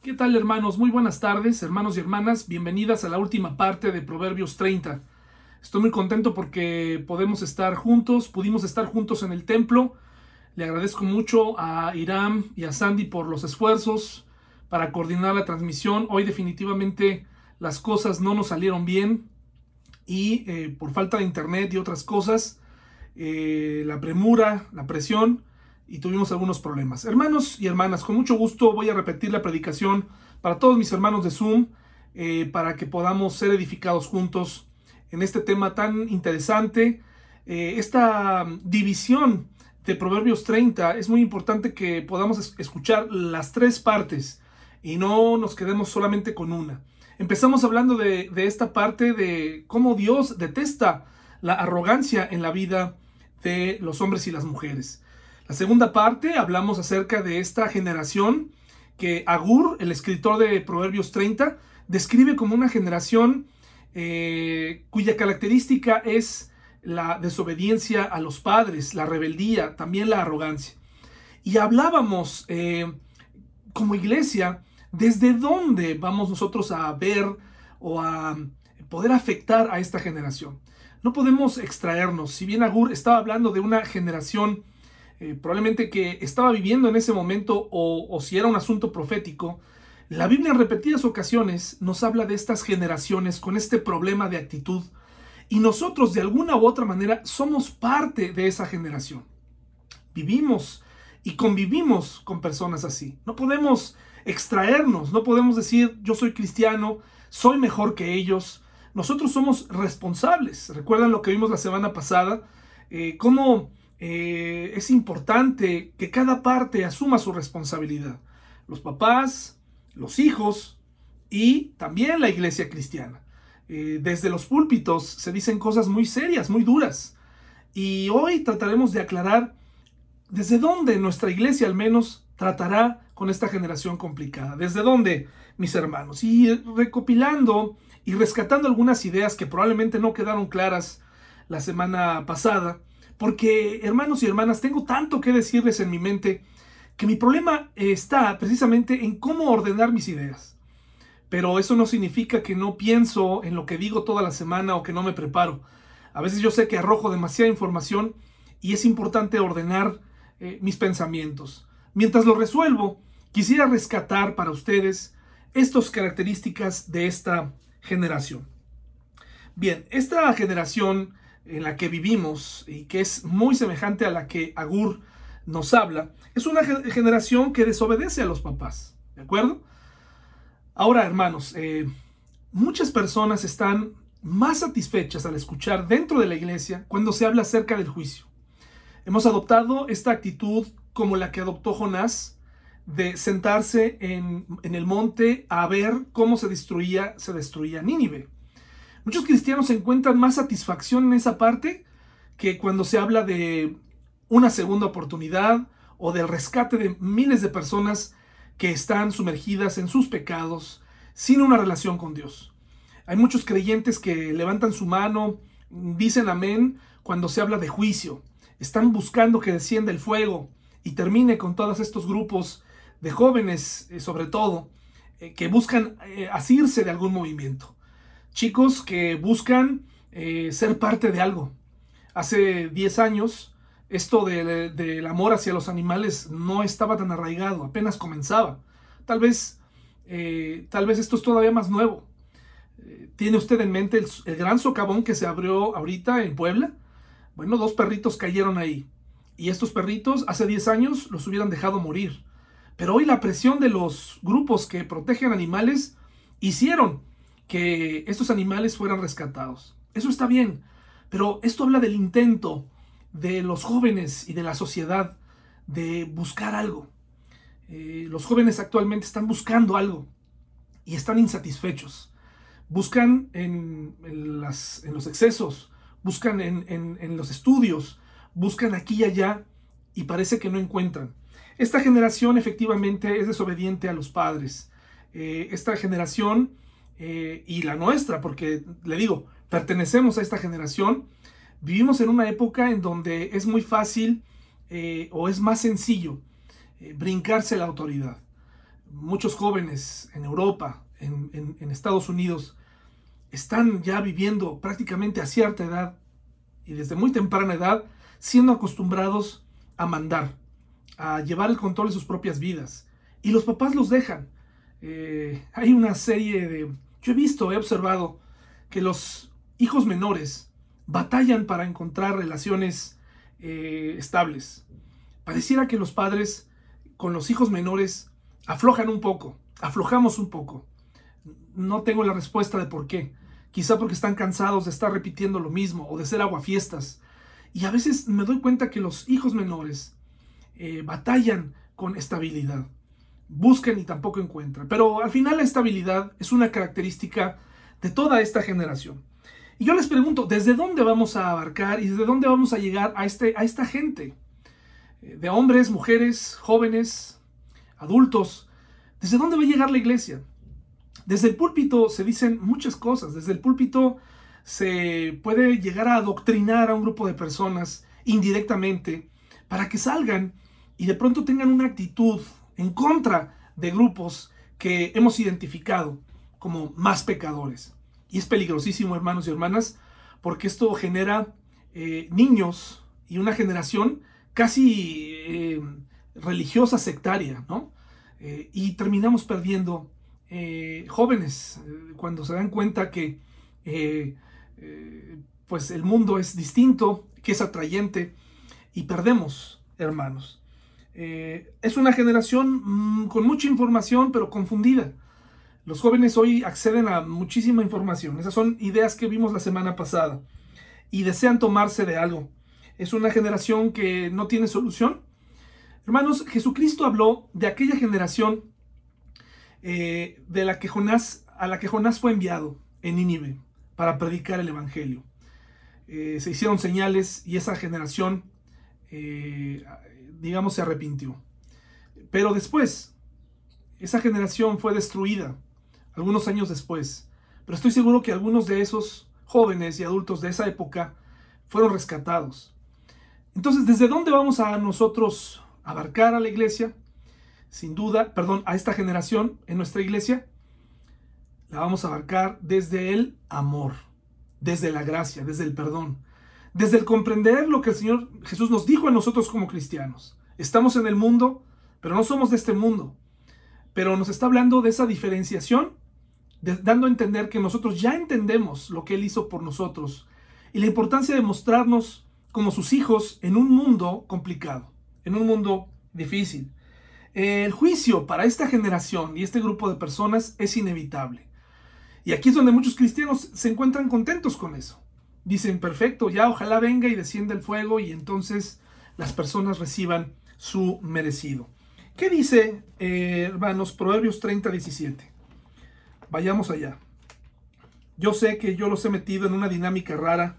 ¿Qué tal hermanos? Muy buenas tardes, hermanos y hermanas. Bienvenidas a la última parte de Proverbios 30. Estoy muy contento porque podemos estar juntos, pudimos estar juntos en el templo. Le agradezco mucho a Iram y a Sandy por los esfuerzos para coordinar la transmisión. Hoy definitivamente las cosas no nos salieron bien y eh, por falta de internet y otras cosas, eh, la premura, la presión, y tuvimos algunos problemas. Hermanos y hermanas, con mucho gusto voy a repetir la predicación para todos mis hermanos de Zoom, eh, para que podamos ser edificados juntos en este tema tan interesante. Eh, esta división de Proverbios 30 es muy importante que podamos escuchar las tres partes y no nos quedemos solamente con una. Empezamos hablando de, de esta parte de cómo Dios detesta la arrogancia en la vida de los hombres y las mujeres. La segunda parte hablamos acerca de esta generación que Agur, el escritor de Proverbios 30, describe como una generación eh, cuya característica es la desobediencia a los padres, la rebeldía, también la arrogancia. Y hablábamos eh, como iglesia desde dónde vamos nosotros a ver o a poder afectar a esta generación. No podemos extraernos, si bien Agur estaba hablando de una generación eh, probablemente que estaba viviendo en ese momento o, si era un asunto profético, la Biblia en repetidas ocasiones nos habla de estas generaciones con este problema de actitud y nosotros de alguna u otra manera somos parte de esa generación. Vivimos y convivimos con personas así. No podemos extraernos, no podemos decir yo soy cristiano, soy mejor que ellos. Nosotros somos responsables. ¿Recuerdan lo que vimos la semana pasada? Eh, cómo eh, es importante que cada parte asuma su responsabilidad. Los papás, los hijos y también la iglesia cristiana. Eh, desde los púlpitos se dicen cosas muy serias, muy duras. Y hoy trataremos de aclarar desde dónde nuestra iglesia al menos tratará con esta generación complicada. Desde dónde, mis hermanos. Y recopilando y rescatando algunas ideas que probablemente no quedaron claras la semana pasada, porque, hermanos y hermanas, tengo tanto que decirles en mi mente que mi problema está precisamente en cómo ordenar mis ideas. Pero eso no significa que no pienso en lo que digo toda la semana o que no me preparo. A veces yo sé que arrojo demasiada información y es importante ordenar eh, mis pensamientos. Mientras lo resuelvo, quisiera rescatar para ustedes estas características de esta generación. Bien, esta generación en la que vivimos y que es muy semejante a la que Agur nos habla, es una generación que desobedece a los papás, ¿de acuerdo? Ahora, hermanos, eh, muchas personas están más satisfechas al escuchar dentro de la iglesia cuando se habla acerca del juicio. Hemos adoptado esta actitud como la que adoptó Jonás de sentarse en, el monte a ver cómo se destruía, se destruía Nínive. Muchos cristianos encuentran más satisfacción en esa parte que cuando se habla de una segunda oportunidad o del rescate de miles de personas que están sumergidas en sus pecados sin una relación con Dios. Hay muchos creyentes que levantan su mano, dicen amén cuando se habla de juicio. Están buscando que descienda el fuego y termine con todos estos grupos de jóvenes, eh, sobre todo, eh, que buscan eh, asirse de algún movimiento chicos que buscan eh, ser parte de algo. Hace 10 años esto del amor hacia los animales no estaba tan arraigado, apenas comenzaba. Tal vez, eh, tal vez esto es todavía más nuevo. Eh, ¿Tiene usted en mente el, el, gran socavón que se abrió ahorita en Puebla? Bueno, dos perritos cayeron ahí. Y estos perritos hace 10 años los hubieran dejado morir. Pero hoy la presión de los grupos que protegen animales hicieron que estos animales fueran rescatados. Eso está bien, pero esto habla del intento de los jóvenes y de la sociedad de buscar algo. Eh, los jóvenes actualmente están buscando algo y están insatisfechos. Buscan en, los excesos, buscan en, los estudios, buscan aquí y allá y parece que no encuentran. Esta generación efectivamente es desobediente a los padres. Eh, esta generación eh, y la nuestra, porque le digo, pertenecemos a esta generación, vivimos en una época en donde es muy fácil eh, o es más sencillo eh, brincarse la autoridad. muchos jóvenes en Europa, en, en Estados Unidos, están ya viviendo prácticamente a cierta edad y desde muy temprana edad siendo acostumbrados a mandar, a llevar el control de sus propias vidas. Y los papás los dejan. Eh, hay una serie de... Yo he visto, he observado que los hijos menores batallan para encontrar relaciones eh, estables. Pareciera que los padres con los hijos menores aflojan un poco, aflojamos un poco. No tengo la respuesta de por qué. Quizá porque están cansados de estar repitiendo lo mismo o de ser aguafiestas. Y a veces me doy cuenta que los hijos menores eh, batallan con estabilidad. Buscan y tampoco encuentran. Pero al final la estabilidad es una característica de toda esta generación. Y yo les pregunto, ¿desde dónde vamos a abarcar y desde dónde vamos a llegar a, este, a esta gente? Eh, de hombres, mujeres, jóvenes, adultos. ¿Desde dónde va a llegar la iglesia? Desde el púlpito se dicen muchas cosas. Desde el púlpito se puede llegar a adoctrinar a un grupo de personas indirectamente para que salgan y de pronto tengan una actitud en contra de grupos que hemos identificado como más pecadores. Y es peligrosísimo, hermanos y hermanas, porque esto genera eh, niños y una generación casi eh, religiosa sectaria, ¿no? Eh, y terminamos perdiendo jóvenes cuando se dan cuenta que pues el mundo es distinto, que es atrayente y perdemos hermanos. Es una generación mm, con mucha información pero confundida. Los jóvenes hoy acceden a muchísima información. Esas son ideas que vimos la semana pasada y desean tomarse de algo. Es una generación que no tiene solución. Hermanos, Jesucristo habló de aquella generación eh, de la que Jonás, a la que Jonás fue enviado en Nínive para predicar el Evangelio. Eh, se hicieron señales y esa generación, eh, digamos, se arrepintió. Pero después, esa generación fue destruida, algunos años después. Pero estoy seguro que algunos de esos jóvenes y adultos de esa época fueron rescatados. Entonces, ¿desde dónde vamos a nosotros abarcar a la iglesia? sin duda, perdón, a esta generación en nuestra iglesia, la vamos a abarcar desde el amor, desde la gracia, desde el perdón, desde el comprender lo que el Señor Jesús nos dijo a nosotros como cristianos. Estamos en el mundo, pero no somos de este mundo. Pero nos está hablando de esa diferenciación, dando a entender que nosotros ya entendemos lo que Él hizo por nosotros y la importancia de mostrarnos como sus hijos en un mundo complicado, en un mundo difícil. El juicio para esta generación y este grupo de personas es inevitable. Y aquí es donde muchos cristianos se encuentran contentos con eso. Dicen, perfecto, ya ojalá venga y descienda el fuego y entonces las personas reciban su merecido. ¿Qué dice, eh, hermanos, Proverbios 30, 17? Vayamos allá. Yo sé que yo los he metido en una dinámica rara,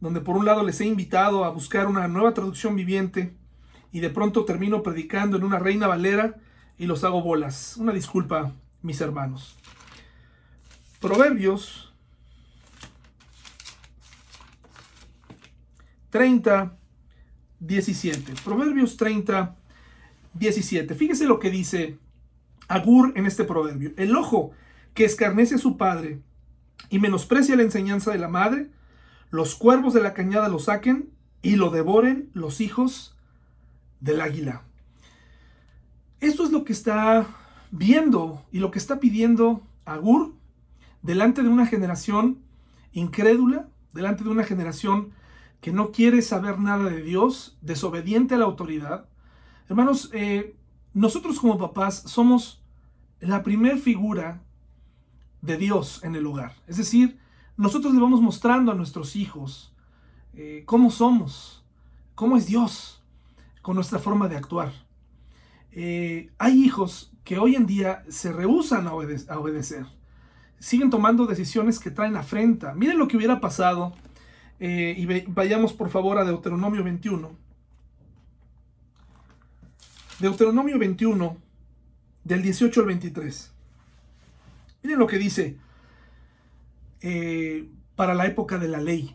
donde por un lado les he invitado a buscar una nueva traducción viviente, y de pronto termino predicando en una reina valera y los hago bolas. Una disculpa, mis hermanos. Proverbios 30, 17. Proverbios 30, 17. Fíjese lo que dice Agur en este proverbio. El ojo que escarnece a su padre y menosprecia la enseñanza de la madre, los cuervos de la cañada lo saquen y lo devoren los hijos del águila. Esto es lo que está viendo y lo que está pidiendo Agur delante de una generación incrédula, delante de una generación que no quiere saber nada de Dios, desobediente a la autoridad. Hermanos, eh, nosotros como papás somos la primer figura de Dios en el hogar. Es decir, nosotros le vamos mostrando a nuestros hijos eh, cómo somos, cómo es Dios con nuestra forma de actuar. Eh, hay hijos que hoy en día se rehusan a, obedecer. Siguen tomando decisiones que traen afrenta. Miren lo que hubiera pasado. Eh, y vayamos por favor a Deuteronomio 21. Deuteronomio 21, del 18 al 23. Miren lo que dice eh, para la época de la ley.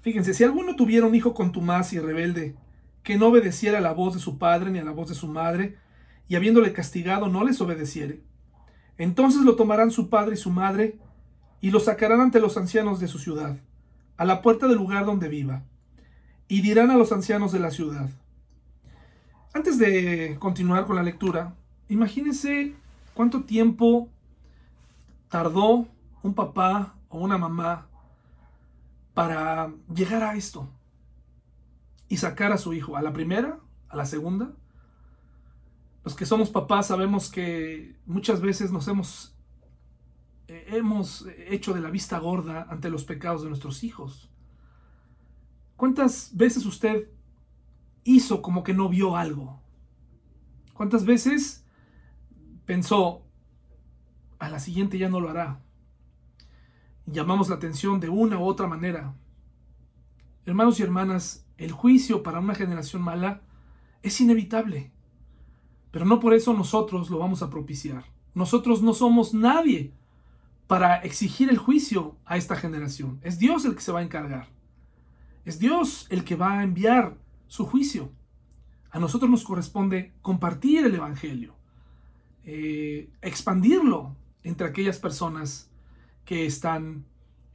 Fíjense, si alguno tuviera un hijo contumaz y rebelde, que no obedeciera a la voz de su padre ni a la voz de su madre, y habiéndole castigado no les obedeciere, entonces lo tomarán su padre y su madre y lo sacarán ante los ancianos de su ciudad, a la puerta del lugar donde viva, y dirán a los ancianos de la ciudad. Antes de continuar con la lectura, imagínense cuánto tiempo tardó un papá o una mamá para llegar a esto y sacar a su hijo a la primera, a la segunda. Los que somos papás sabemos que muchas veces nos hemos hemos hecho de la vista gorda ante los pecados de nuestros hijos. ¿Cuántas veces usted hizo como que no vio algo? ¿Cuántas veces pensó, a la siguiente ya no lo hará? llamamos la atención de una u otra manera. Hermanos y hermanas, el juicio para una generación mala es inevitable, pero no por eso nosotros lo vamos a propiciar. Nosotros no somos nadie para exigir el juicio a esta generación. Es Dios el que se va a encargar. Es Dios el que va a enviar su juicio. A nosotros nos corresponde compartir el Evangelio, eh, expandirlo entre aquellas personas que están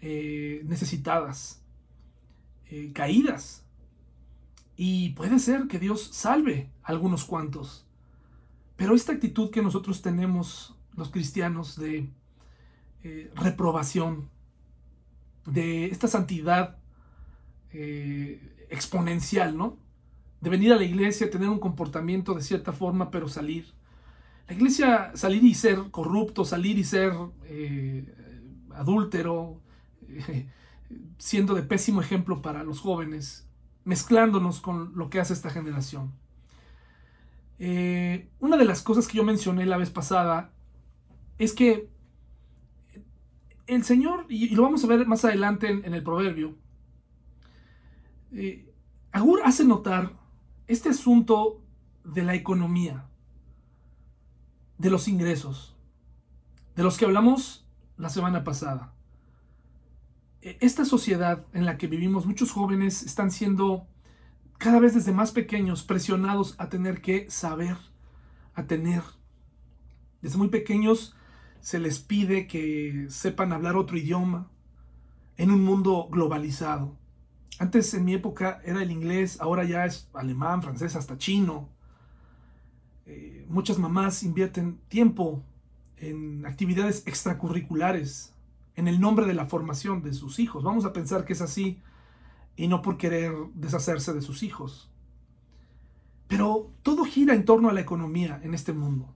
eh, necesitadas, eh, caídas. Y puede ser que Dios salve a algunos cuantos. Pero esta actitud que nosotros tenemos, los cristianos, de eh, reprobación, de esta santidad exponencial, ¿no? De venir a la iglesia, tener un comportamiento de cierta forma, pero salir. La iglesia, salir y ser corrupto, salir y ser adúltero, siendo de pésimo ejemplo para los jóvenes, mezclándonos con lo que hace esta generación. Eh, una de las cosas que yo mencioné la vez pasada es que el Señor, y, lo vamos a ver más adelante en, el proverbio, eh, Agur hace notar este asunto de la economía, de los ingresos, de los que hablamos la semana pasada. E, esta sociedad en la que vivimos, muchos jóvenes están siendo cada vez desde más pequeños presionados a tener que saber, a tener. Desde muy pequeños se les pide que sepan hablar otro idioma en un mundo globalizado. Antes en mi época era el inglés, ahora ya es alemán, francés, hasta chino. Eh, muchas mamás invierten tiempo en actividades extracurriculares en el nombre de la formación de sus hijos. Vamos a pensar que es así y no por querer deshacerse de sus hijos. Pero todo gira en torno a la economía en este mundo.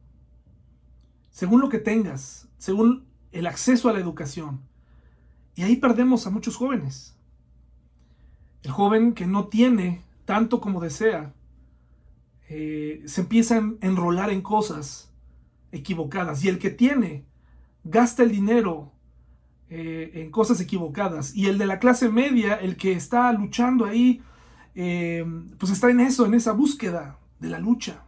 Según lo que tengas, según el acceso a la educación. Y ahí perdemos a muchos jóvenes. El joven que no tiene tanto como desea, eh, se empieza a enrolar en cosas equivocadas. Y el que tiene, gasta el dinero eh, en cosas equivocadas. Y el de la clase media, el que está luchando ahí, eh, pues está en eso, en esa búsqueda de la lucha.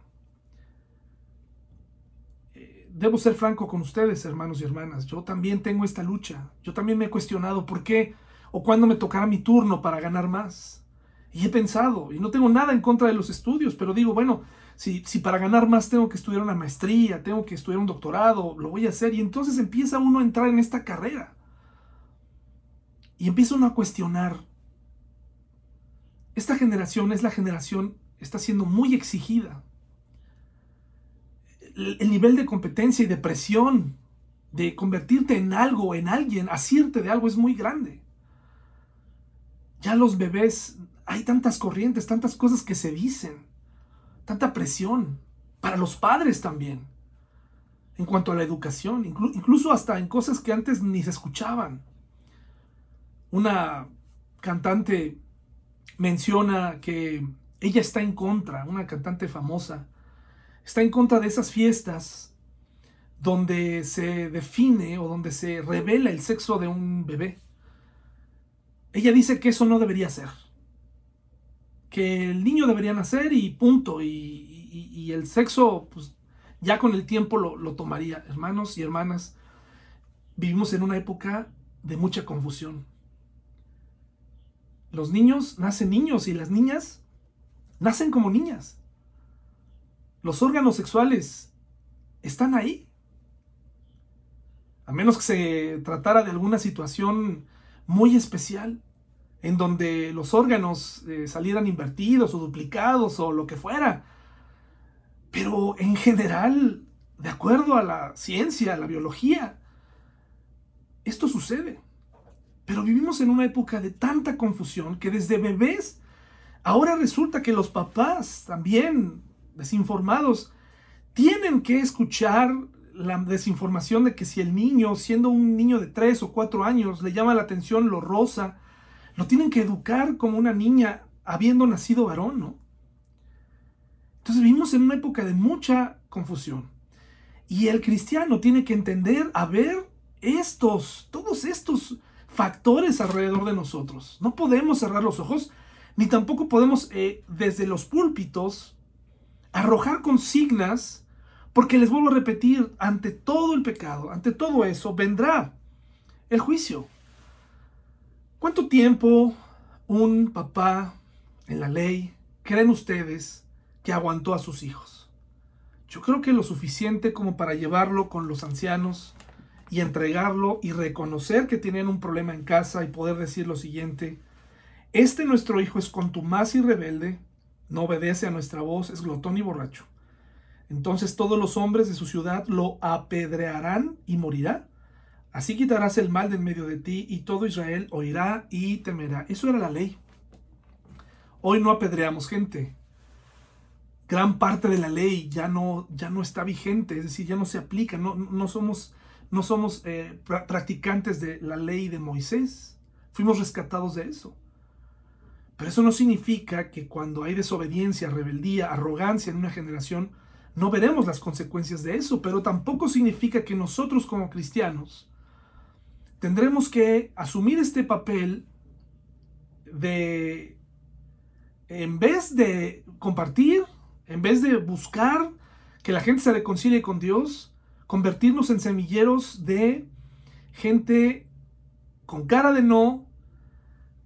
Eh, debo ser franco con ustedes, hermanos y hermanas. Yo también tengo esta lucha. Yo también me he cuestionado por qué o cuándo me tocará mi turno para ganar más. Y he pensado, y no tengo nada en contra de los estudios, pero digo, bueno, si, si, para ganar más tengo que estudiar una maestría, tengo que estudiar un doctorado, lo voy a hacer. Y entonces empieza uno a entrar en esta carrera. Y empieza uno a cuestionar. Esta generación es la generación, está siendo muy exigida. El, nivel de competencia y de presión de convertirte en algo, en alguien, asirte de algo es muy grande. Ya los bebés, hay tantas corrientes, tantas cosas que se dicen, tanta presión, para los padres también, en cuanto a la educación, incluso hasta en cosas que antes ni se escuchaban una cantante menciona que ella está en contra, una cantante famosa, está en contra de esas fiestas donde se define o donde se revela el sexo de un bebé. Ella dice que eso no debería ser, que el niño debería nacer y punto, y, el sexo pues, ya con el tiempo lo, lo tomaría. Hermanos y hermanas, vivimos en una época de mucha confusión los niños nacen niños y las niñas nacen como niñas. Los órganos sexuales están ahí. A menos que se tratara de alguna situación muy especial, en donde los órganos eh, salieran invertidos o duplicados o lo que fuera. Pero en general, de acuerdo a la ciencia, a la biología, esto sucede. Pero vivimos en una época de tanta confusión que desde bebés ahora resulta que los papás también desinformados tienen que escuchar la desinformación de que si el niño, siendo un niño de 3 o 4 años, le llama la atención lo rosa, lo tienen que educar como una niña habiendo nacido varón, ¿no? Entonces vivimos en una época de mucha confusión. Y el cristiano tiene que entender, a ver, estos, todos estos factores alrededor de nosotros. No podemos cerrar los ojos, ni tampoco podemos eh, desde los púlpitos arrojar consignas, porque les vuelvo a repetir, ante todo el pecado, ante todo eso, vendrá el juicio. ¿Cuánto tiempo un papá en la ley creen ustedes que aguantó a sus hijos? Yo creo que lo suficiente como para llevarlo con los ancianos y entregarlo y reconocer que tienen un problema en casa y poder decir lo siguiente, este nuestro hijo es contumaz y rebelde, no obedece a nuestra voz, es glotón y borracho. Entonces todos los hombres de su ciudad lo apedrearán y morirá. Así quitarás el mal del medio de ti y todo Israel oirá y temerá. Eso era la ley. Hoy no apedreamos gente. Gran parte de la ley ya no, ya no está vigente, es decir, ya no se aplica. No, no somos no somos eh, practicantes de la ley de Moisés. Fuimos rescatados de eso. Pero eso no significa que cuando hay desobediencia, rebeldía, arrogancia en una generación, no veremos las consecuencias de eso. Pero tampoco significa que nosotros como cristianos tendremos que asumir este papel de, en vez de compartir, en vez de buscar que la gente se reconcilie con Dios, convertirnos en semilleros de gente con cara de no,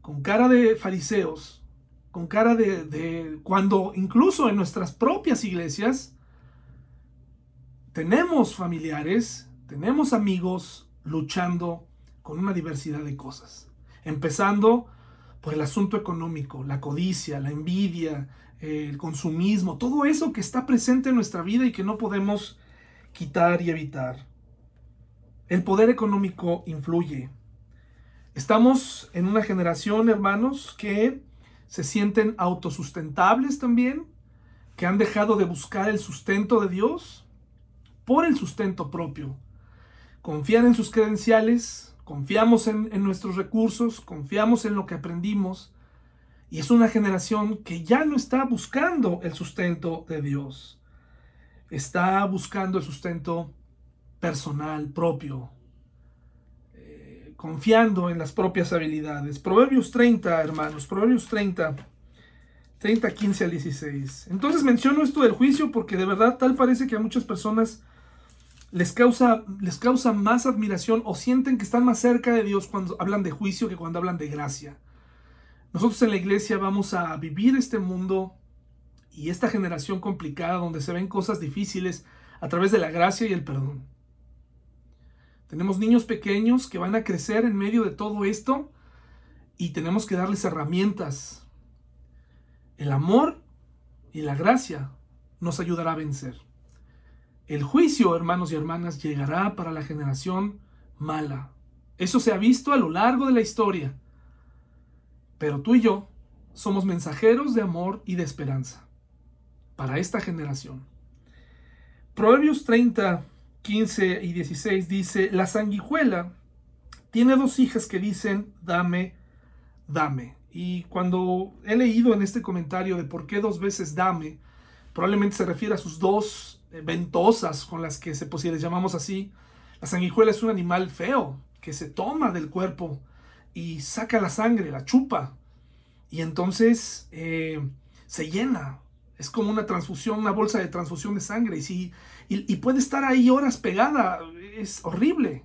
con cara de fariseos, con cara de, cuando incluso en nuestras propias iglesias tenemos familiares, tenemos amigos luchando con una diversidad de cosas. Empezando por el asunto económico, la codicia, la envidia, el consumismo, todo eso que está presente en nuestra vida y que no podemos quitar y evitar. El poder económico influye. Estamos en una generación, hermanos, que se sienten autosustentables también, que han dejado de buscar el sustento de Dios por el sustento propio. Confían en sus credenciales, confiamos en, en nuestros recursos, confiamos en lo que aprendimos, y es una generación que ya no está buscando el sustento de Dios está buscando el sustento personal propio, confiando en las propias habilidades. Proverbios 30, hermanos, Proverbios 30, 30, 15 al 16. Entonces menciono esto del juicio porque de verdad tal parece que a muchas personas les causa, les causa más admiración o sienten que están más cerca de Dios cuando hablan de juicio que cuando hablan de gracia. Nosotros en la iglesia vamos a vivir este mundo y esta generación complicada donde se ven cosas difíciles a través de la gracia y el perdón. Tenemos niños pequeños que van a crecer en medio de todo esto y tenemos que darles herramientas. El amor y la gracia nos ayudará a vencer. El juicio, hermanos y hermanas, llegará para la generación mala. Eso se ha visto a lo largo de la historia. Pero tú y yo somos mensajeros de amor y de esperanza para esta generación. Proverbios 30, 15 y 16 dice, la sanguijuela tiene dos hijas que dicen, dame, dame. Y cuando he leído en este comentario de por qué dos veces dame, probablemente se refiere a sus dos eh, ventosas con las que se, pues, si les llamamos así, la sanguijuela es un animal feo que se toma del cuerpo y saca la sangre, la chupa, y entonces eh, se llena, es como una transfusión, una bolsa de transfusión de sangre. Y, si, y, puede estar ahí horas pegada. Es horrible.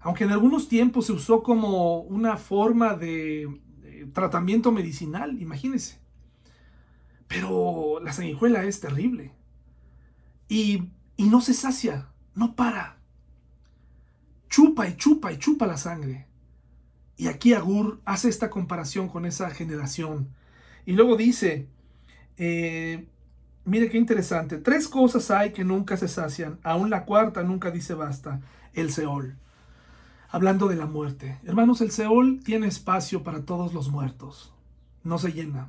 Aunque en algunos tiempos se usó como una forma de, tratamiento medicinal, imagínense. Pero la sanguijuela es terrible. y, y no se sacia, no para. Chupa y chupa y chupa la sangre. Y aquí Agur hace esta comparación con esa generación. Y luego dice, eh, mire qué interesante, tres cosas hay que nunca se sacian, aún la cuarta nunca dice basta, el Seol. Hablando de la muerte. Hermanos, el Seol tiene espacio para todos los muertos. No se llena.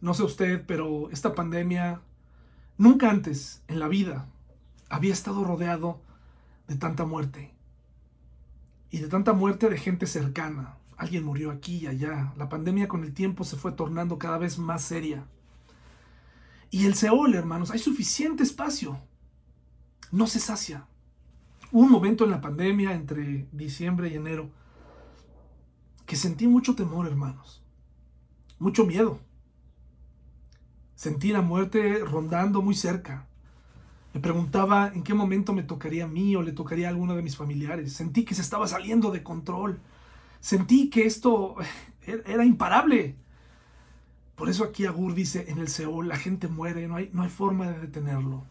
No sé usted, pero esta pandemia nunca antes en la vida había estado rodeado de tanta muerte y de tanta muerte de gente cercana. Alguien murió aquí y allá. La pandemia con el tiempo se fue tornando cada vez más seria. Y el Seol, hermanos, hay suficiente espacio. No se sacia. Un momento en la pandemia entre diciembre y enero que sentí mucho temor, hermanos. Mucho miedo. Sentí la muerte rondando muy cerca. Me preguntaba en qué momento me tocaría a mí o le tocaría a alguno de mis familiares. Sentí que se estaba saliendo de control. Sentí que esto er-, era imparable. Por eso aquí Agur dice, en el Seol la gente muere, no hay, no hay forma de detenerlo.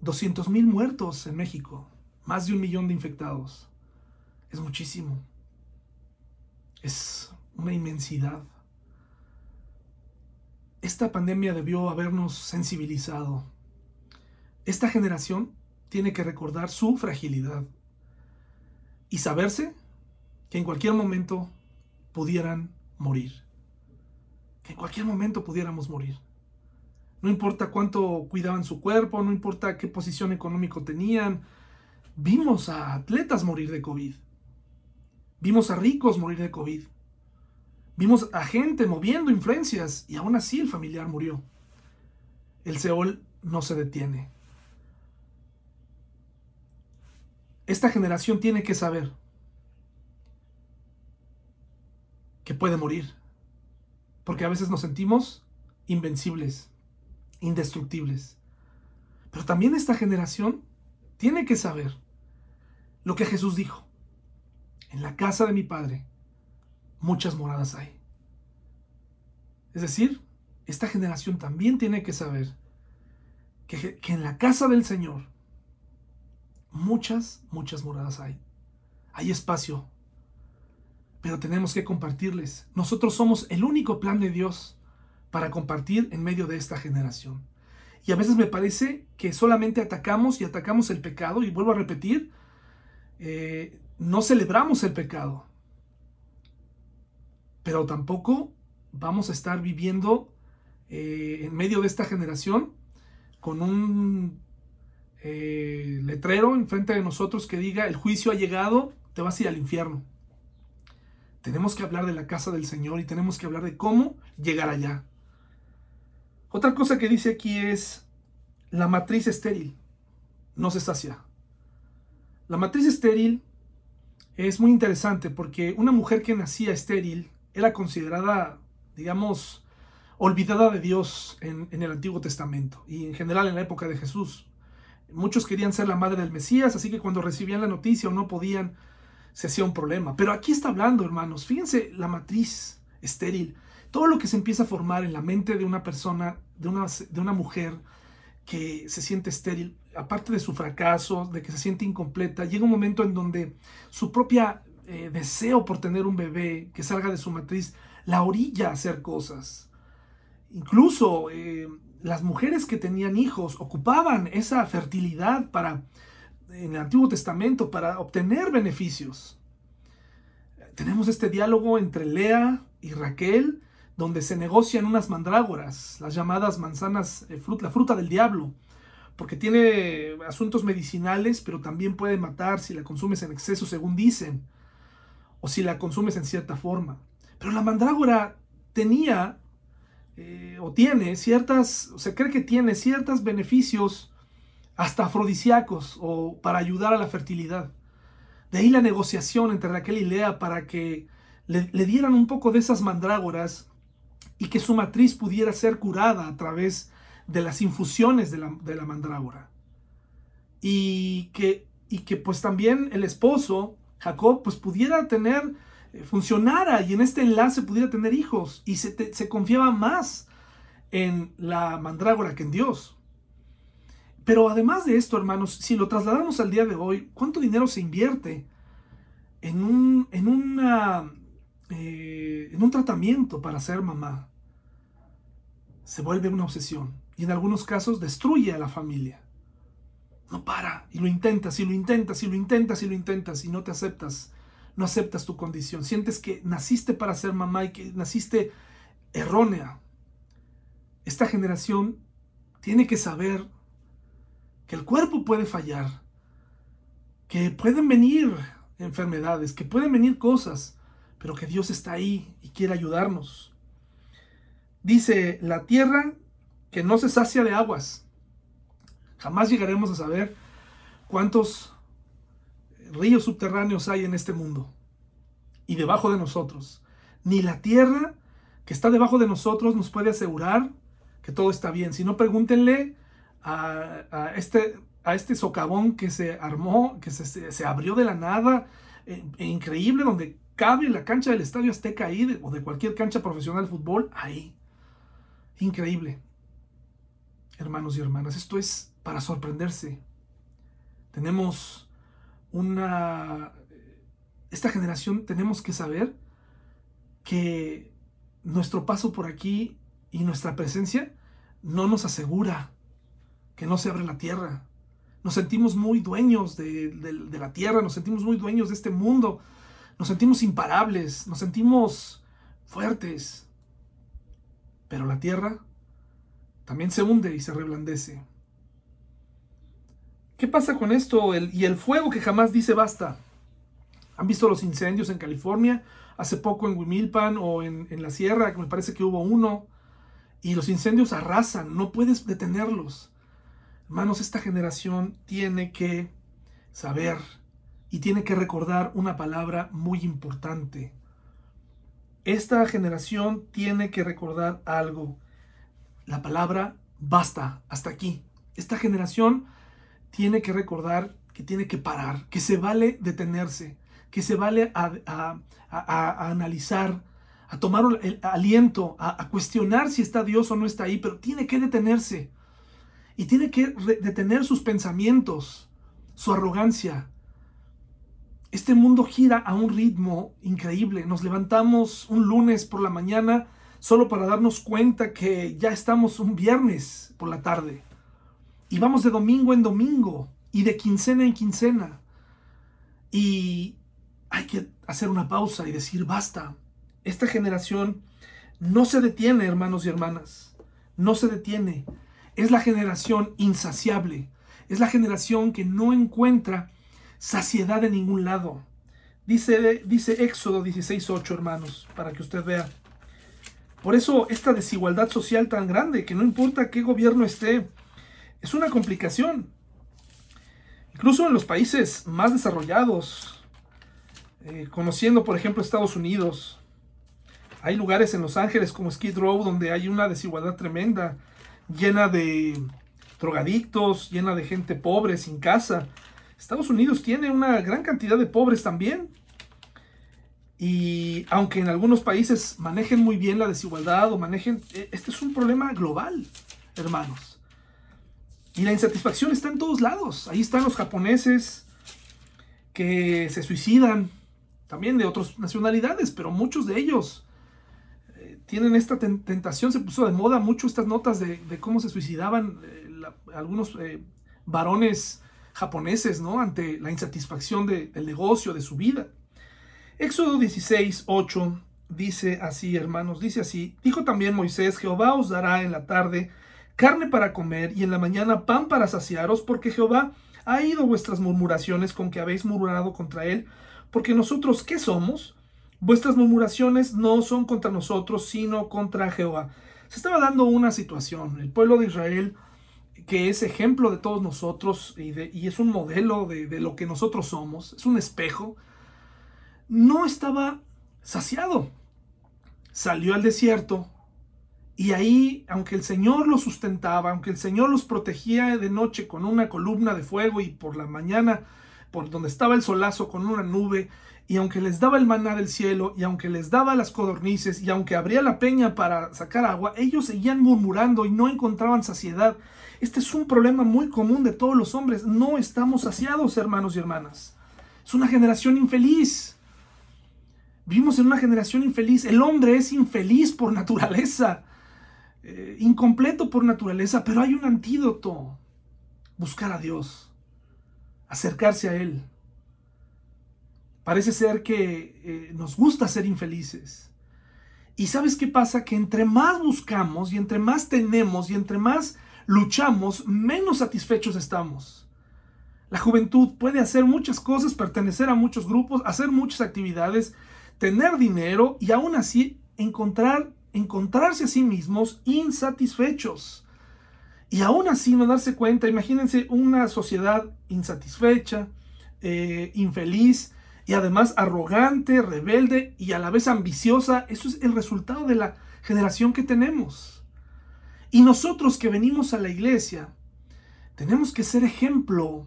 200 mil muertos en México, más de un millón de infectados. Es muchísimo. Es una inmensidad. Esta pandemia debió habernos sensibilizado esta generación tiene que recordar su fragilidad y saberse que en cualquier momento pudieran morir. Que en cualquier momento pudiéramos morir. No importa cuánto cuidaban su cuerpo, no importa qué posición económica tenían. Vimos a atletas morir de COVID. Vimos a ricos morir de COVID. Vimos a gente moviendo influencias y aún así el familiar murió. El Seol no se detiene. Esta generación tiene que saber que puede morir. Porque a veces nos sentimos invencibles, indestructibles. Pero también esta generación tiene que saber lo que Jesús dijo. En la casa de mi Padre muchas moradas hay. Es decir, esta generación también tiene que saber que, que en la casa del Señor Muchas, muchas moradas hay. Hay espacio. Pero tenemos que compartirles. Nosotros somos el único plan de Dios para compartir en medio de esta generación. Y a veces me parece que solamente atacamos y atacamos el pecado. Y vuelvo a repetir, eh, no celebramos el pecado. Pero tampoco vamos a estar viviendo eh, en medio de esta generación con un eh, letrero enfrente de nosotros que diga, el juicio ha llegado, te vas a ir al infierno. Tenemos que hablar de la casa del Señor y tenemos que hablar de cómo llegar allá. Otra cosa que dice aquí es, la matriz estéril no se sacia. La matriz estéril es muy interesante porque una mujer que nacía estéril era considerada, digamos, olvidada de Dios en, en, el Antiguo Testamento y en general en la época de Jesús. Muchos querían ser la madre del Mesías, así que cuando recibían la noticia o no podían, se hacía un problema. Pero aquí está hablando, hermanos, fíjense la matriz estéril, todo lo que se empieza a formar en la mente de una persona, de una, de una mujer que se siente estéril, aparte de su fracaso, de que se siente incompleta, llega un momento en donde su propia eh, deseo por tener un bebé que salga de su matriz la orilla a hacer cosas. Incluso eh, las mujeres que tenían hijos ocupaban esa fertilidad para, en el Antiguo Testamento para obtener beneficios. Tenemos este diálogo entre Lea y Raquel, donde se negocian unas mandrágoras, las llamadas manzanas, eh, la fruta del diablo, porque tiene asuntos medicinales, pero también puede matar si la consumes en exceso, según dicen, o si la consumes en cierta forma. Pero la mandrágora tenía eh, o tiene ciertas, se cree que tiene ciertos beneficios hasta afrodisíacos o para ayudar a la fertilidad. De ahí la negociación entre Raquel y Lea para que le, dieran un poco de esas mandrágoras y que su matriz pudiera ser curada a través de las infusiones de la, de la mandrágora. Y que, y que pues también el esposo, Jacob, pues pudiera tener eh, funcionara y en este enlace pudiera tener hijos y se, se confiaba más en la mandrágora que en Dios. Pero además de esto, hermanos, si lo trasladamos al día de hoy, ¿cuánto dinero se invierte en un, en una, eh, en un tratamiento para ser mamá? Se vuelve una obsesión y en algunos casos destruye a la familia. No para y lo intentas y lo intentas y lo intentas y lo intentas y no te aceptas. No aceptas tu condición. Sientes que naciste para ser mamá y que naciste errónea. Esta generación tiene que saber que el cuerpo puede fallar, que pueden venir enfermedades, que pueden venir cosas, pero que Dios está ahí y quiere ayudarnos. Dice, la tierra que no se sacia de aguas. Jamás llegaremos a saber cuántos ríos subterráneos hay en este mundo y debajo de nosotros. Ni la tierra que está debajo de nosotros nos puede asegurar que todo está bien. Si no, pregúntenle a, este, a este socavón que se armó, que se, abrió de la nada, eh, e increíble, donde cabe la cancha del Estadio Azteca ahí, o de cualquier cancha profesional de fútbol, ahí. Increíble. Hermanos y hermanas, esto es para sorprenderse. Tenemos una... Esta generación tenemos que saber que nuestro paso por aquí y nuestra presencia no nos asegura que no se abre la tierra. Nos sentimos muy dueños de, la tierra, nos sentimos muy dueños de este mundo, nos sentimos imparables, nos sentimos fuertes. Pero la tierra también se hunde y se reblandece. ¿Qué pasa con esto? y el fuego que jamás dice basta. ¿Han visto los incendios en California? Hace poco en Wimilpan o en, en la sierra, que me parece que hubo uno. Y los incendios arrasan, no puedes detenerlos. Hermanos, esta generación tiene que saber y tiene que recordar una palabra muy importante. Esta generación tiene que recordar algo. La palabra basta, hasta aquí. Esta generación tiene que recordar que tiene que parar, que se vale detenerse, que se vale a, analizar, a tomar el aliento, a cuestionar si está Dios o no está ahí, pero tiene que detenerse y tiene que detener sus pensamientos, su arrogancia. Este mundo gira a un ritmo increíble. Nos levantamos un lunes por la mañana solo para darnos cuenta que ya estamos un viernes por la tarde. Y vamos de domingo en domingo y de quincena en quincena. Y hay que hacer una pausa y decir, basta. Esta generación no se detiene, hermanos y hermanas. No se detiene es la generación insaciable, es la generación que no encuentra saciedad en ningún lado. Dice, dice Éxodo 16.8, hermanos, para que usted vea. Por eso esta desigualdad social tan grande, que no importa qué gobierno esté, es una complicación. Incluso en los países más desarrollados, eh, conociendo por ejemplo Estados Unidos, hay lugares en Los Ángeles como Skid Row donde hay una desigualdad tremenda llena de drogadictos, llena de gente pobre, sin casa. Estados Unidos tiene una gran cantidad de pobres también. Y aunque en algunos países manejen muy bien la desigualdad o manejen, e, este es un problema global, hermanos. Y la insatisfacción está en todos lados. Ahí están los japoneses que se suicidan, también de otras nacionalidades, pero muchos de ellos tienen esta tentación, se puso de moda mucho estas notas de, cómo se suicidaban eh, algunos eh, varones japoneses, ¿no? Ante la insatisfacción del negocio, de su vida. Éxodo 16, 8 dice así, hermanos, dice así, dijo también Moisés, Jehová os dará en la tarde carne para comer y en la mañana pan para saciaros, porque Jehová ha ido vuestras murmuraciones con que habéis murmurado contra él, porque nosotros, ¿qué somos? Vuestras murmuraciones no son contra nosotros, sino contra Jehová. Se estaba dando una situación. El pueblo de Israel, que es ejemplo de todos nosotros y, es un modelo de, de lo que nosotros somos, es un espejo, no estaba saciado. Salió al desierto y ahí, aunque el Señor los sustentaba, aunque el Señor los protegía de noche con una columna de fuego y por la mañana por donde estaba el solazo con una nube, y aunque les daba el maná del cielo, y aunque les daba las codornices, y aunque abría la peña para sacar agua, ellos seguían murmurando y no encontraban saciedad. Este es un problema muy común de todos los hombres. No estamos saciados, hermanos y hermanas. Es una generación infeliz. Vivimos en una generación infeliz. El hombre es infeliz por naturaleza. Eh, incompleto por naturaleza, pero hay un antídoto. Buscar a Dios acercarse a Él. Parece ser que eh, nos gusta ser infelices. Y sabes qué pasa? Que entre más buscamos y entre más tenemos y entre más luchamos, menos satisfechos estamos. La juventud puede hacer muchas cosas, pertenecer a muchos grupos, hacer muchas actividades, tener dinero y aún así encontrar, encontrarse a sí mismos insatisfechos. Y aún así no darse cuenta, imagínense una sociedad insatisfecha, eh, infeliz y además arrogante, rebelde y a la vez ambiciosa. Eso es el resultado de la generación que tenemos. Y nosotros que venimos a la iglesia, tenemos que ser ejemplo.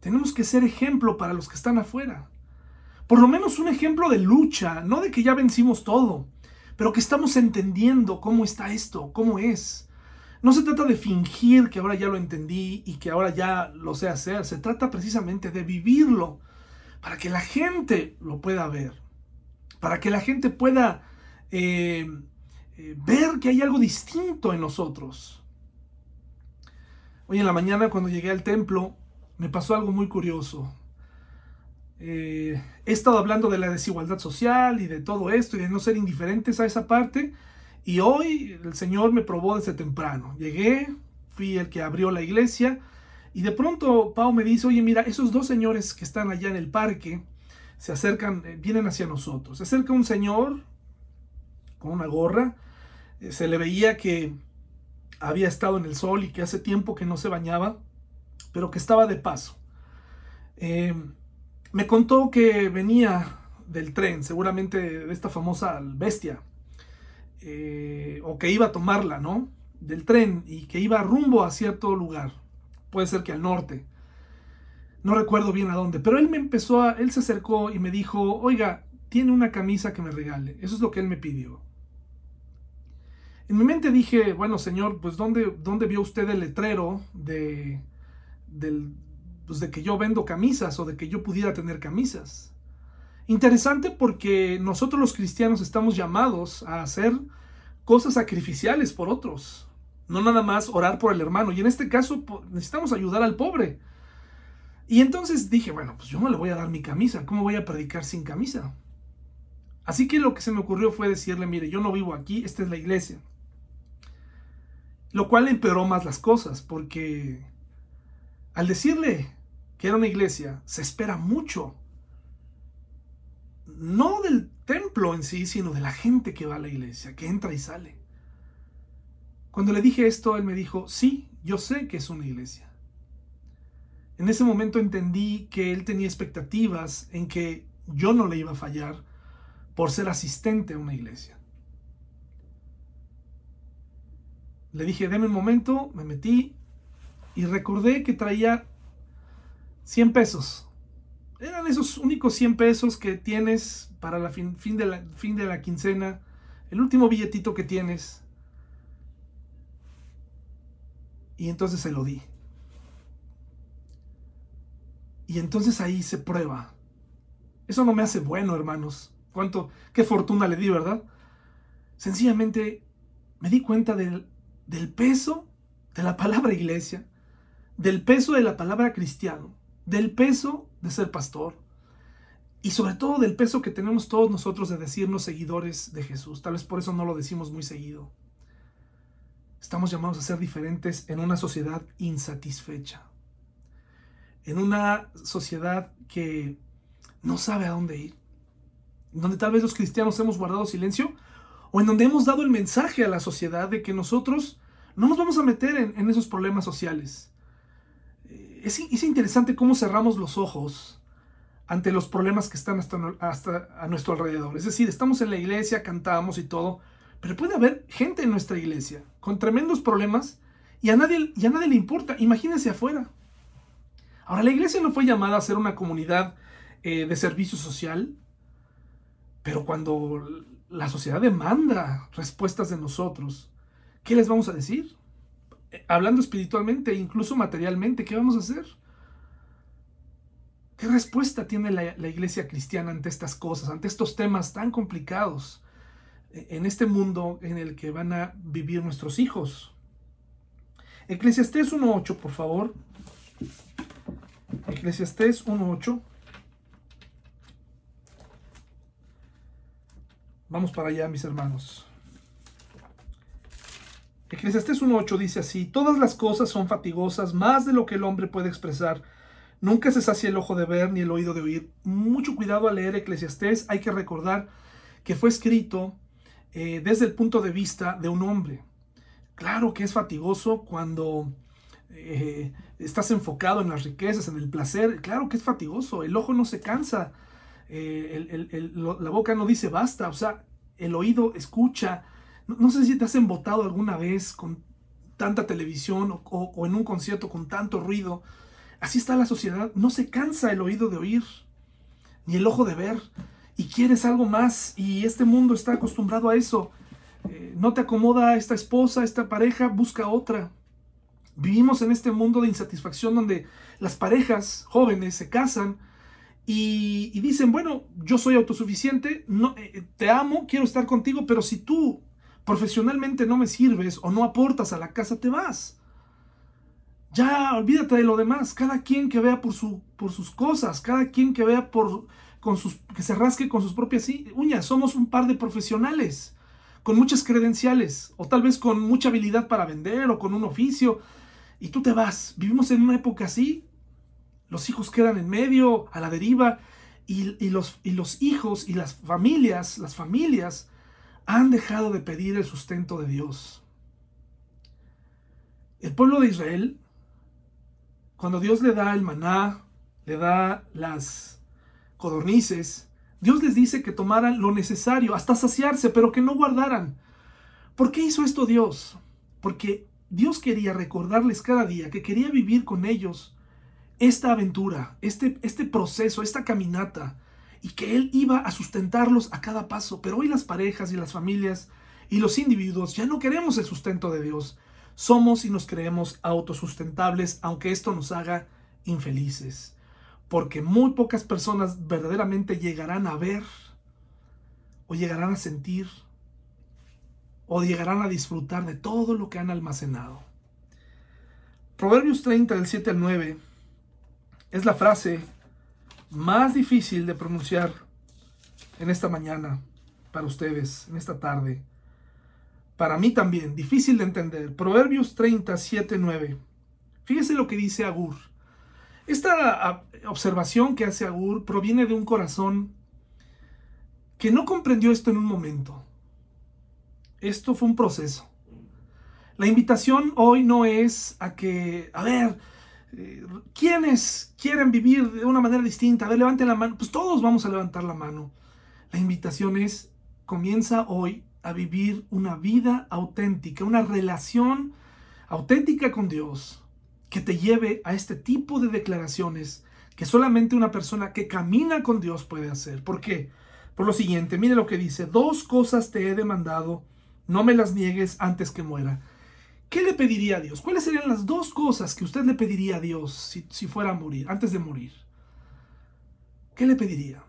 Tenemos que ser ejemplo para los que están afuera. Por lo menos un ejemplo de lucha, no de que ya vencimos todo, pero que estamos entendiendo cómo está esto, cómo es no se trata de fingir que ahora ya lo entendí y que ahora ya lo sé hacer. Se trata precisamente de vivirlo para que la gente lo pueda ver. Para que la gente pueda eh, eh, ver que hay algo distinto en nosotros. Hoy en la mañana cuando llegué al templo me pasó algo muy curioso. Eh, he estado hablando de la desigualdad social y de todo esto y de no ser indiferentes a esa parte. Y hoy el Señor me probó desde temprano. Llegué, fui el que abrió la iglesia y de pronto Pau me dice, oye, mira, esos dos señores que están allá en el parque se acercan, eh, vienen hacia nosotros. Se acerca un señor con una gorra, eh, se le veía que había estado en el sol y que hace tiempo que no se bañaba, pero que estaba de paso. Eh, me contó que venía del tren, seguramente de esta famosa bestia, o que iba a tomarla, ¿no? Del tren y que iba rumbo a cierto lugar. Puede ser que al norte. No recuerdo bien a dónde, pero él me empezó a, él se acercó y me dijo, oiga, tiene una camisa que me regale. Eso es lo que él me pidió. En mi mente dije, bueno, señor, pues ¿dónde, dónde vio usted el letrero de, pues, de que yo vendo camisas o de que yo pudiera tener camisas? Interesante porque nosotros los cristianos estamos llamados a hacer cosas sacrificiales por otros, no nada más orar por el hermano. Y en este caso necesitamos ayudar al pobre. Y entonces dije, bueno, pues yo no le voy a dar mi camisa, ¿cómo voy a predicar sin camisa? Así que lo que se me ocurrió fue decirle, mire, yo no vivo aquí, esta es la iglesia. Lo cual empeoró más las cosas, porque al decirle que era una iglesia, se espera mucho no del templo en sí, sino de la gente que va a la iglesia, que entra y sale. Cuando le dije esto, él me dijo, sí, yo sé que es una iglesia. En ese momento entendí que él tenía expectativas en que yo no le iba a fallar por ser asistente a una iglesia. Le dije, deme un momento, me metí y recordé que traía 100 pesos eran esos únicos 100 pesos que tienes para la fin, de la, fin de la quincena, el último billetito que tienes. Y entonces se lo di. Y entonces ahí se prueba. Eso no me hace bueno, hermanos. Cuánto, qué fortuna le di, ¿verdad? Sencillamente me di cuenta del, del peso de la palabra iglesia, del peso de la palabra cristiano, del peso de ser pastor y sobre todo del peso que tenemos todos nosotros de decirnos seguidores de Jesús. Tal vez por eso no lo decimos muy seguido. Estamos llamados a ser diferentes en una sociedad insatisfecha, en una sociedad que no sabe a dónde ir, donde tal vez los cristianos hemos guardado silencio o en donde hemos dado el mensaje a la sociedad de que nosotros no nos vamos a meter en, esos problemas sociales. Es, interesante cómo cerramos los ojos ante los problemas que están hasta, a nuestro alrededor. Es decir, estamos en la iglesia, cantamos y todo, pero puede haber gente en nuestra iglesia con tremendos problemas y a nadie, nadie le importa. Imagínense afuera. Ahora, la iglesia no fue llamada a ser una comunidad eh, de servicio social, pero cuando la sociedad demanda respuestas de nosotros, ¿qué les vamos a decir? Eh, hablando espiritualmente, incluso materialmente, ¿qué vamos a hacer? ¿Qué respuesta tiene la, iglesia cristiana ante estas cosas, ante estos temas tan complicados en este mundo en el que van a vivir nuestros hijos? Eclesiastés 1.8, por favor. Eclesiastés 1.8. Vamos para allá, mis hermanos. Eclesiastés 1.8 dice así, todas las cosas son fatigosas, más de lo que el hombre puede expresar. Nunca se sacia el ojo de ver ni el oído de oír. Mucho cuidado al leer Eclesiastés. Hay que recordar que fue escrito eh, desde el punto de vista de un hombre. Claro que es fatigoso cuando eh, estás enfocado en las riquezas, en el placer. Claro que es fatigoso. El ojo no se cansa eh, la boca no dice basta, o sea, el oído escucha. No, sé si te has embotado alguna vez con tanta televisión o, o, en un concierto con tanto ruido. Así está la sociedad. No se cansa el oído de oír, ni el ojo de ver. Y quieres algo más y este mundo está acostumbrado a eso. Eh, no te acomoda esta esposa, esta pareja, busca otra. Vivimos en este mundo de insatisfacción donde las parejas jóvenes se casan y, dicen, bueno, yo soy autosuficiente, no, eh, te amo, quiero estar contigo, pero si tú profesionalmente no me sirves o no aportas a la casa, te vas. Ya olvídate de lo demás, cada quien que vea por, su, por sus cosas, cada quien que vea por, con sus, que se rasque con sus propias uñas, somos un par de profesionales con muchas credenciales o tal vez con mucha habilidad para vender o con un oficio y tú te vas. Vivimos en una época así los hijos quedan en medio, a la deriva, y, los, y los hijos y las familias, las familias, han dejado de pedir el sustento de Dios. El pueblo de Israel, cuando Dios le da el maná, le da las codornices, Dios les dice que tomaran lo necesario hasta saciarse, pero que no guardaran. ¿Por qué hizo esto Dios? Porque Dios quería recordarles cada día que quería vivir con ellos esta aventura, este, este proceso, esta caminata, y que Él iba a sustentarlos a cada paso. Pero hoy las parejas y las familias y los individuos ya no queremos el sustento de Dios. Somos y nos creemos autosustentables, aunque esto nos haga infelices. Porque muy pocas personas verdaderamente llegarán a ver, o llegarán a sentir, o llegarán a disfrutar de todo lo que han almacenado. Proverbios 30, del 7 al 9 es la frase más difícil de pronunciar en esta mañana para ustedes, en esta tarde. Para mí también, difícil de entender. Proverbios 37, 9. Fíjese lo que dice Agur. Esta observación que hace Agur proviene de un corazón que no comprendió esto en un momento. Esto fue un proceso. La invitación hoy no es a que, a ver, eh, ¿Quiénes quieren vivir de una manera distinta? A ver, levanten la mano. Pues todos vamos a levantar la mano. La invitación es, comienza hoy a vivir una vida auténtica, una relación auténtica con Dios que te lleve a este tipo de declaraciones que solamente una persona que camina con Dios puede hacer. ¿Por qué? Por lo siguiente, mire lo que dice, dos cosas te he demandado, no me las niegues antes que muera. ¿Qué le pediría a Dios? ¿Cuáles serían las dos cosas que usted le pediría a Dios si, fuera a morir, antes de morir? ¿Qué le pediría?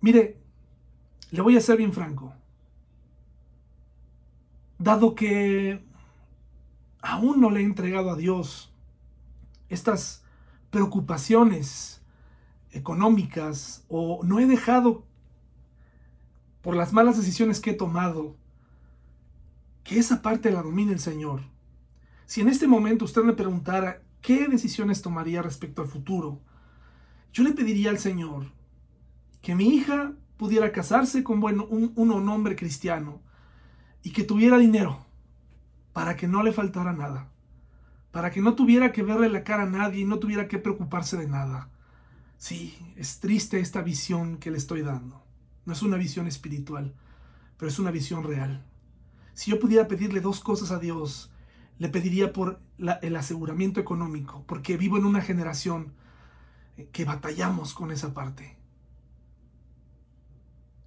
Mire, le voy a ser bien franco. Dado que aún no le he entregado a Dios estas preocupaciones económicas o no he dejado por las malas decisiones que he tomado que esa parte la domine el Señor. Si en este momento usted me preguntara qué decisiones tomaría respecto al futuro, yo le pediría al Señor que mi hija pudiera casarse con bueno, un, un hombre cristiano y que tuviera dinero para que no le faltara nada, para que no tuviera que verle la cara a nadie y no tuviera que preocuparse de nada. Sí, es triste esta visión que le estoy dando. No es una visión espiritual, pero es una visión real. Si yo pudiera pedirle dos cosas a Dios, le pediría por el aseguramiento económico, porque vivo en una generación que batallamos con esa parte.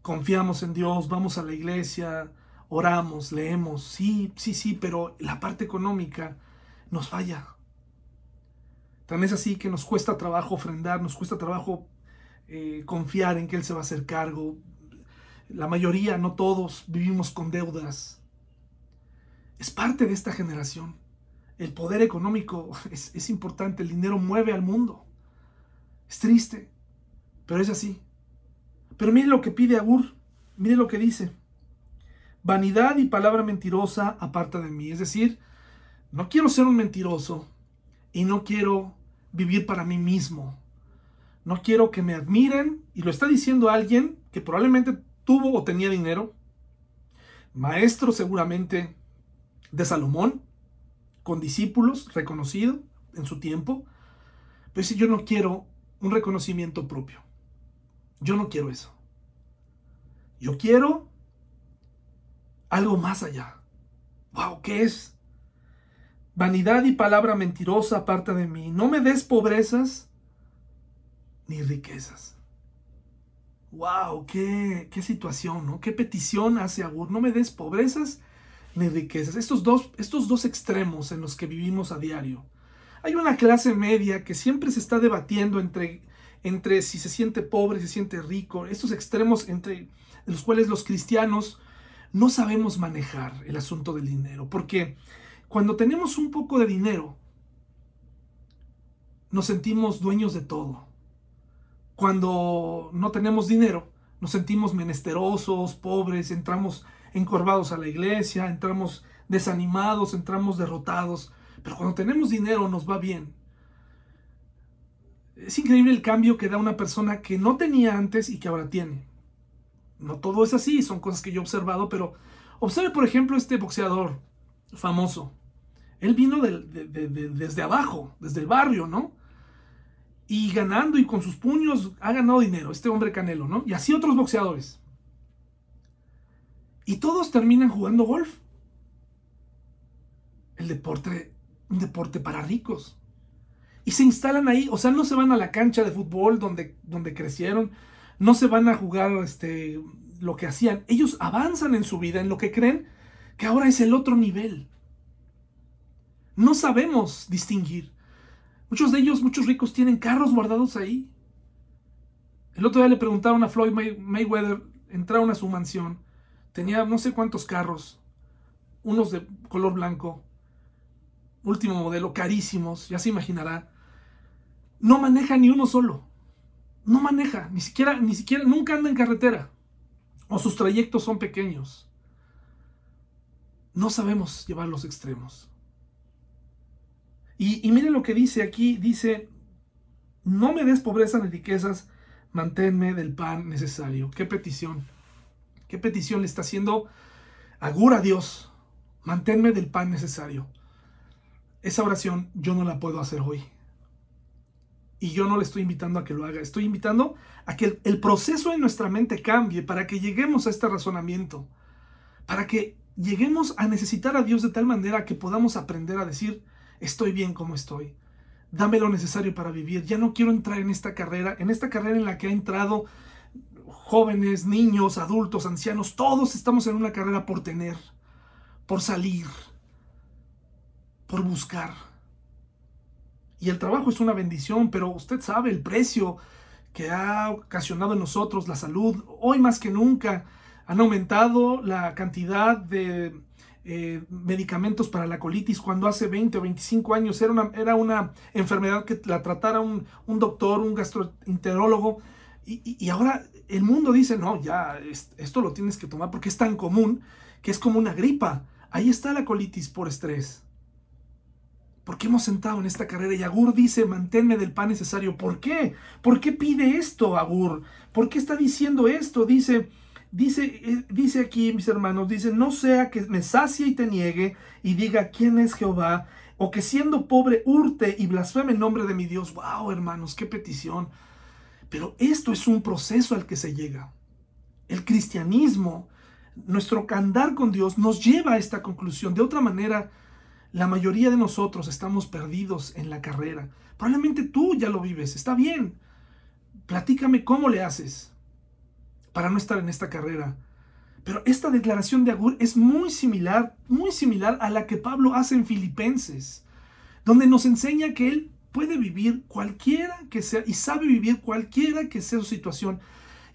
Confiamos en Dios, vamos a la iglesia, oramos, leemos, sí, sí, sí, pero la parte económica nos falla. Tan es así que nos cuesta trabajo ofrendar, nos cuesta trabajo eh, confiar en que Él se va a hacer cargo. La mayoría, no todos, vivimos con deudas. Es parte de esta generación. El poder económico es, es importante, el dinero mueve al mundo. Es triste, pero es así. Pero mire lo que pide Agur, mire lo que dice. Vanidad y palabra mentirosa aparta de mí. Es decir, no quiero ser un mentiroso y no quiero vivir para mí mismo. No quiero que me admiren, y lo está diciendo alguien que probablemente tuvo o tenía dinero, maestro seguramente de Salomón, con discípulos, reconocido en su tiempo, pero si yo no quiero un reconocimiento propio. Yo no quiero eso. Yo quiero algo más allá. Wow, ¿qué es? Vanidad y palabra mentirosa aparte de mí. No me des pobrezas ni riquezas. Wow, qué, qué situación, ¿no? Qué petición hace Agur. No me des pobrezas ni riquezas. Estos dos, estos dos extremos en los que vivimos a diario. Hay una clase media que siempre se está debatiendo entre, entre si se siente pobre, si se siente rico, estos extremos entre los cuales los cristianos no sabemos manejar el asunto del dinero, porque cuando tenemos un poco de dinero, nos sentimos dueños de todo. Cuando no tenemos dinero, nos sentimos menesterosos, pobres, entramos encorvados a la iglesia, entramos desanimados, entramos derrotados. Pero cuando tenemos dinero nos va bien. Es increíble el cambio que da una persona que no tenía antes y que ahora tiene. No todo es así, son cosas que yo he observado, pero observe por ejemplo este boxeador famoso. Él vino desde abajo, desde el barrio, ¿no? Y ganando y con sus puños ha ganado dinero, este hombre Canelo, ¿no? Y así otros boxeadores. Y todos terminan jugando golf. El deporte un deporte para ricos. Y se instalan ahí, o sea, no se van a la cancha de fútbol donde, donde crecieron, no se van a jugar este, lo que hacían. Ellos avanzan en su vida, en lo que creen que ahora es el otro nivel. No sabemos distinguir. Muchos de ellos, muchos ricos, tienen carros guardados ahí. El otro día le preguntaron a Floyd Mayweather, entraron a su mansión, tenía no sé cuántos carros, unos de color blanco, último modelo, carísimos, ya se imaginará, no maneja ni uno solo. No maneja, ni siquiera, ni siquiera, nunca anda en carretera. O sus trayectos son pequeños. No sabemos llevar los extremos. Y, y miren lo que dice aquí, dice, no me des pobreza ni riquezas, manténme del pan necesario. Qué petición. Qué petición le está haciendo Agur a Dios. Manténme del pan necesario esa oración yo no la puedo hacer hoy. Y yo no le estoy invitando a que lo haga. Estoy invitando a que el, proceso en nuestra mente cambie para que lleguemos a este razonamiento. Para que lleguemos a necesitar a Dios de tal manera que podamos aprender a decir, estoy bien como estoy. Dame lo necesario para vivir. Ya no quiero entrar en esta carrera, en esta carrera en la que ha entrado jóvenes, niños, adultos, ancianos. Todos estamos en una carrera por tener, por salir, por buscar. Y el trabajo es una bendición, pero usted sabe el precio que ha ocasionado en nosotros la salud. Hoy más que nunca han aumentado la cantidad de eh, medicamentos para la colitis cuando hace 20 o 25 años era una, era una enfermedad que la tratara un, doctor, un gastroenterólogo. Y, y, ahora el mundo dice, no, ya, esto lo tienes que tomar porque es tan común que es como una gripa. Ahí está la colitis por estrés. ¿Por qué hemos sentado en esta carrera? Y Agur dice, manténme del pan necesario. ¿Por qué? ¿Por qué pide esto, Agur? ¿Por qué está diciendo esto? Dice, dice, eh, dice aquí, mis hermanos, dice, no sea que me sacie y te niegue y diga quién es Jehová, o que siendo pobre hurte y blasfeme en nombre de mi Dios. Wow, hermanos, qué petición. Pero esto es un proceso al que se llega. El cristianismo, nuestro andar con Dios, nos lleva a esta conclusión. De otra manera, La mayoría de nosotros estamos perdidos en la carrera. Probablemente tú ya lo vives, está bien. Platícame cómo le haces para no estar en esta carrera. Pero esta declaración de Agur es muy similar, muy similar a la que Pablo hace en Filipenses, donde nos enseña que él puede vivir cualquiera que sea y sabe vivir cualquiera que sea su situación.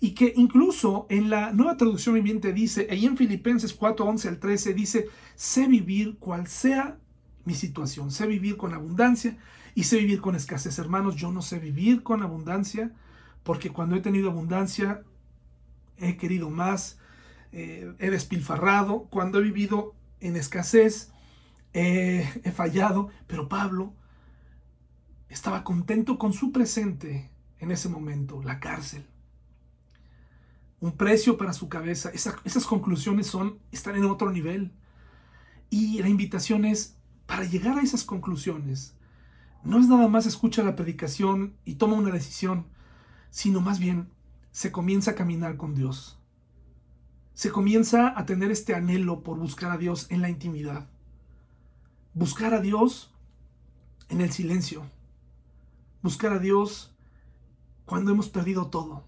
Y que incluso en la nueva traducción viviente dice, ahí en Filipenses 4, 11 al 13 dice, sé vivir cual sea mi situación, sé vivir con abundancia y sé vivir con escasez. Hermanos, yo no sé vivir con abundancia porque cuando he tenido abundancia he querido más, eh, he despilfarrado, cuando he vivido en escasez he fallado, pero Pablo estaba contento con su presente en ese momento, la cárcel un precio para su cabeza. esas conclusiones son, están en otro nivel. Y la invitación es, para llegar a esas conclusiones, no es nada más escucha la predicación y toma una decisión, sino más bien se comienza a caminar con Dios. Se comienza a tener este anhelo por buscar a Dios en la intimidad. Buscar a Dios en el silencio. Buscar a Dios cuando hemos perdido todo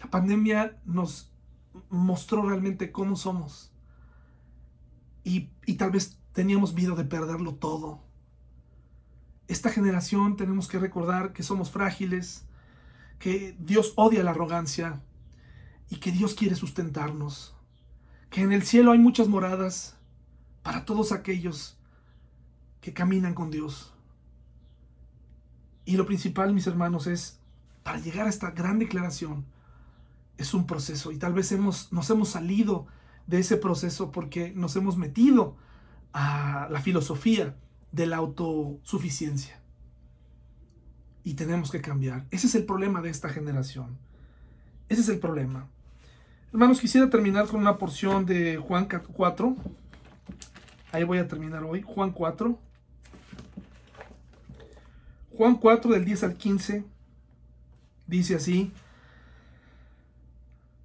la pandemia nos mostró realmente cómo somos. Y, tal vez teníamos miedo de perderlo todo. Esta generación tenemos que recordar que somos frágiles, que Dios odia la arrogancia y que Dios quiere sustentarnos. Que en el cielo hay muchas moradas para todos aquellos que caminan con Dios. Y lo principal, mis hermanos, es para llegar a esta gran declaración, es un proceso y tal vez hemos, nos hemos salido de ese proceso porque nos hemos metido a la filosofía de la autosuficiencia. Y tenemos que cambiar. Ese es el problema de esta generación. Ese es el problema. Hermanos, quisiera terminar con una porción de Juan 4. Ahí voy a terminar hoy. Juan 4. Juan 4 del 10 al 15 dice así.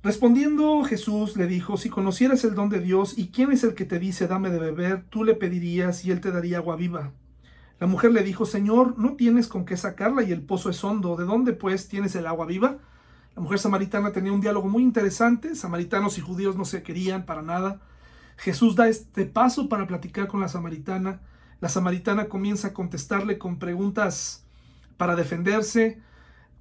Respondiendo Jesús le dijo, si conocieras el don de Dios y quién es el que te dice dame de beber, tú le pedirías y él te daría agua viva. La mujer le dijo, Señor, no tienes con qué sacarla y el pozo es hondo, ¿de dónde pues tienes el agua viva? La mujer samaritana tenía un diálogo muy interesante, samaritanos y judíos no se querían para nada. Jesús da este paso para platicar con la samaritana. La samaritana comienza a contestarle con preguntas para defenderse,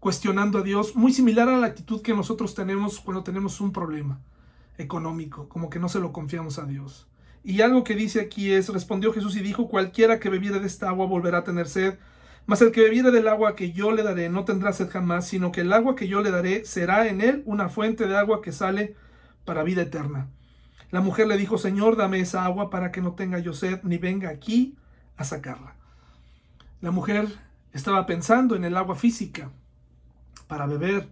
cuestionando a Dios, muy similar a la actitud que nosotros tenemos cuando tenemos un problema económico, como que no se lo confiamos a Dios. Y algo que dice aquí es, respondió Jesús y dijo, cualquiera que bebiere de esta agua volverá a tener sed, mas el que bebiere del agua que yo le daré no tendrá sed jamás, sino que el agua que yo le daré será en él una fuente de agua que sale para vida eterna. La mujer le dijo, Señor, dame esa agua para que no tenga yo sed, ni venga aquí a sacarla. La mujer estaba pensando en el agua física, para beber.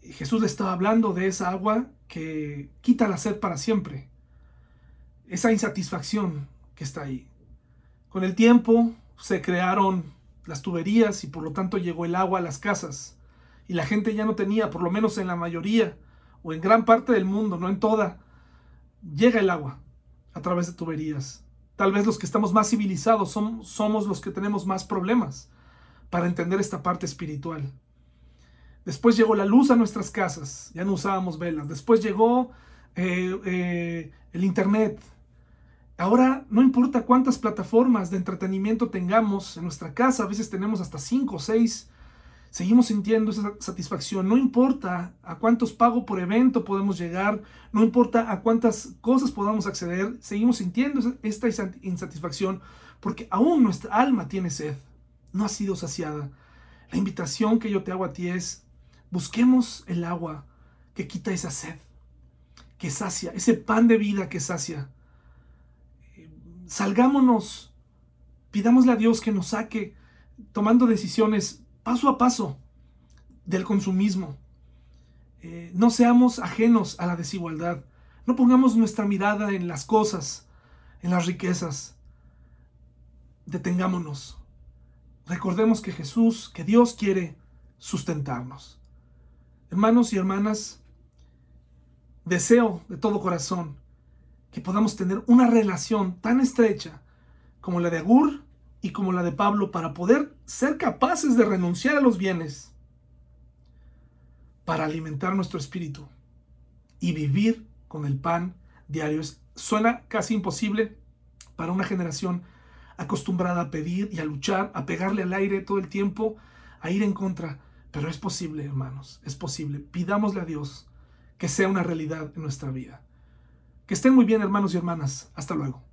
Jesús le estaba hablando de esa agua que quita la sed para siempre. Esa insatisfacción que está ahí. Con el tiempo se crearon las tuberías y por lo tanto llegó el agua a las casas. Y la gente ya no tenía, por lo menos en la mayoría o en gran parte del mundo, no en toda, llega el agua a través de tuberías. Tal vez los que estamos más civilizados somos los que tenemos más problemas para entender esta parte espiritual. Después llegó la luz a nuestras casas, ya no usábamos velas. Después llegó eh, eh, el Internet. Ahora no importa cuántas plataformas de entretenimiento tengamos en nuestra casa, a veces tenemos hasta cinco o seis, seguimos sintiendo esa satisfacción. No importa a cuántos pagos por evento podemos llegar, no importa a cuántas cosas podamos acceder, seguimos sintiendo esta insatisfacción porque aún nuestra alma tiene sed, no ha sido saciada. La invitación que yo te hago a ti es, Busquemos el agua que quita esa sed, que sacia, ese pan de vida que sacia. Salgámonos, pidámosle a Dios que nos saque tomando decisiones paso a paso del consumismo. Eh, no seamos ajenos a la desigualdad. No pongamos nuestra mirada en las cosas, en las riquezas. Detengámonos. Recordemos que Jesús, que Dios quiere sustentarnos. Hermanos y hermanas, deseo de todo corazón que podamos tener una relación tan estrecha como la de Agur y como la de Pablo, para poder ser capaces de renunciar a los bienes, para alimentar nuestro espíritu y vivir con el pan diario. suena casi imposible para una generación acostumbrada a pedir y a luchar, a pegarle al aire todo el tiempo, a ir en contra. Pero es posible, hermanos, es posible. Pidámosle a Dios que sea una realidad en nuestra vida. Que estén muy bien, hermanos y hermanas. Hasta luego.